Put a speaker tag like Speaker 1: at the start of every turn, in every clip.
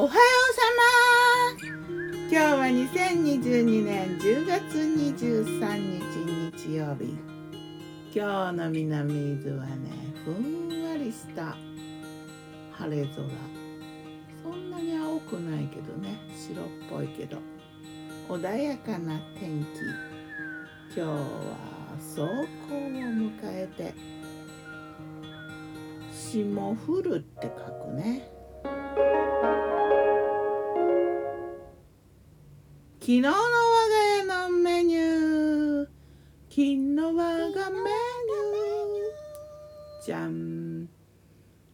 Speaker 1: おはようさま。今日は2022年10月23日日曜日。今日の南伊豆はねふんわりした晴れ空。そんなに青くないけどね白っぽいけど。穏やかな天気。今日は霜降を迎えて霜降るって書くね。昨日の我が家のメニュー昨日我がメニューじゃん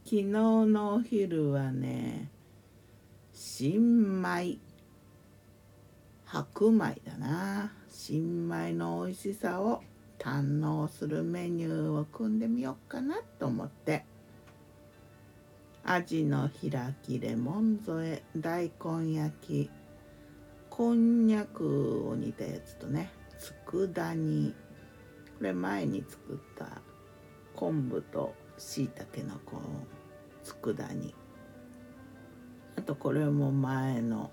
Speaker 1: 昨日のお昼はね新米白米だな。新米の美味しさを堪能するメニューを組んでみようかなと思って。アジの開きレモン添え大根焼き。こんにゃくを煮たやつとね佃煮。これ前に作った昆布としいたけのこう佃煮。あとこれも前の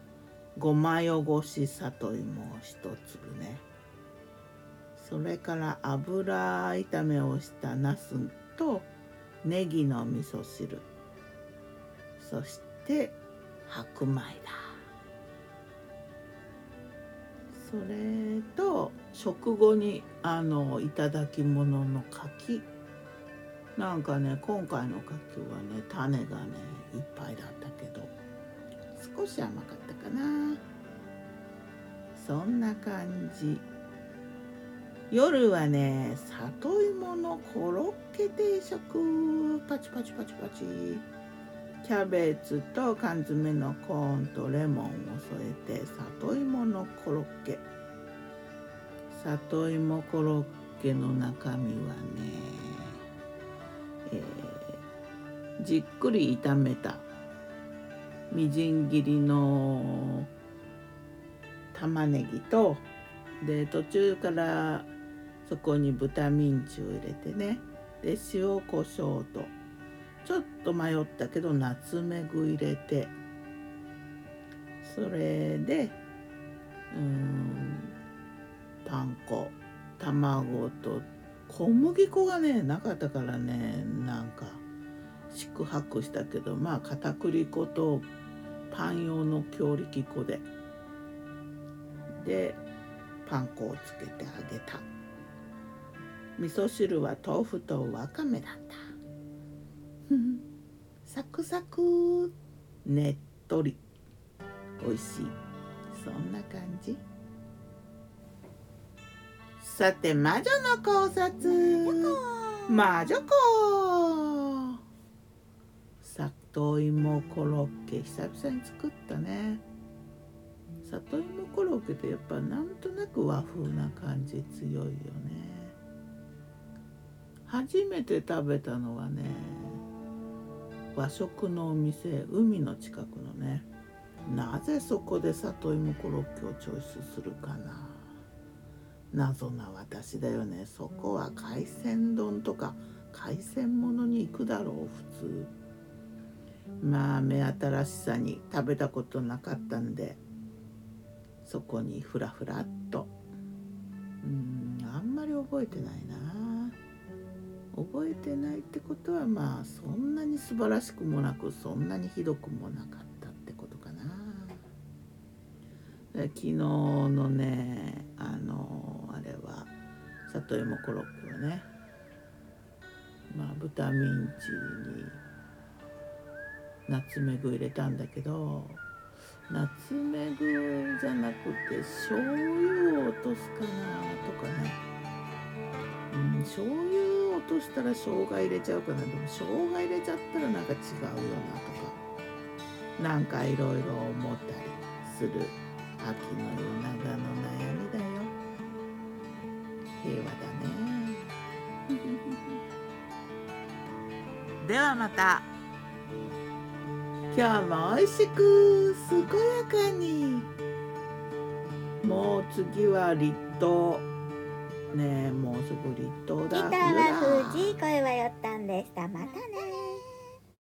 Speaker 1: ごま汚し里芋を一粒ね。それから油炒めをしたなすとネギの味噌汁。そして白米だ。それと食後にあのいただき物の柿。なんかね今回の柿はね種がねいっぱいだったけど少し甘かったかな。そんな感じ。夜はね里芋のコロッケ定食。パチパチパチパチ。キャベツと缶詰のコーンとレモンを添えて里芋のコロッケ。里芋コロッケの中身はね、えー、じっくり炒めたみじん切りの玉ねぎとで途中からそこに豚ミンチを入れてねで塩コショウと。ちょっと迷ったけどナツメグ入れて。それでうんパン粉。卵と小麦粉がねなかったからねなんか宿泊したけどまあ片栗粉とパン用の強力粉で。でパン粉をつけてあげた。味噌汁は豆腐とわかめだった。サクサクねっとり。美味しい。そんな感じ。さて魔女の考察。魔女子里芋コロッケ。久々に作ったね。里芋コロッケってやっぱなんとなく和風な感じ強いよね。初めて食べたのはね和食のお店海の近くのねなぜそこで里芋コロッケをチョイスするかな。謎な私だよね。そこは海鮮丼とか海鮮物に行くだろう普通。まあ目新しさに食べたことなかったんでそこにふらふらっと。うんあんまり覚えてないな。覚えてないってことはまあそんなに素晴らしくもなくそんなにひどくもなかったってことかな。昨日のねあのあれは里芋コロッケをねまあ豚ミンチにナツメグ入れたんだけどナツメグじゃなくて醤油を落とすかなとかね。うん醤油落としたら生姜入れちゃうかな。でも生姜入れちゃったらなんか違うよなとか。なんかいろいろ思ったりする秋の夜長の悩みだよ。平和だね。ではまた。今日も美味しく健やかに。もう次は立冬ねえもうすぐ立冬だ
Speaker 2: ギターは藤井声はよったんでした。またね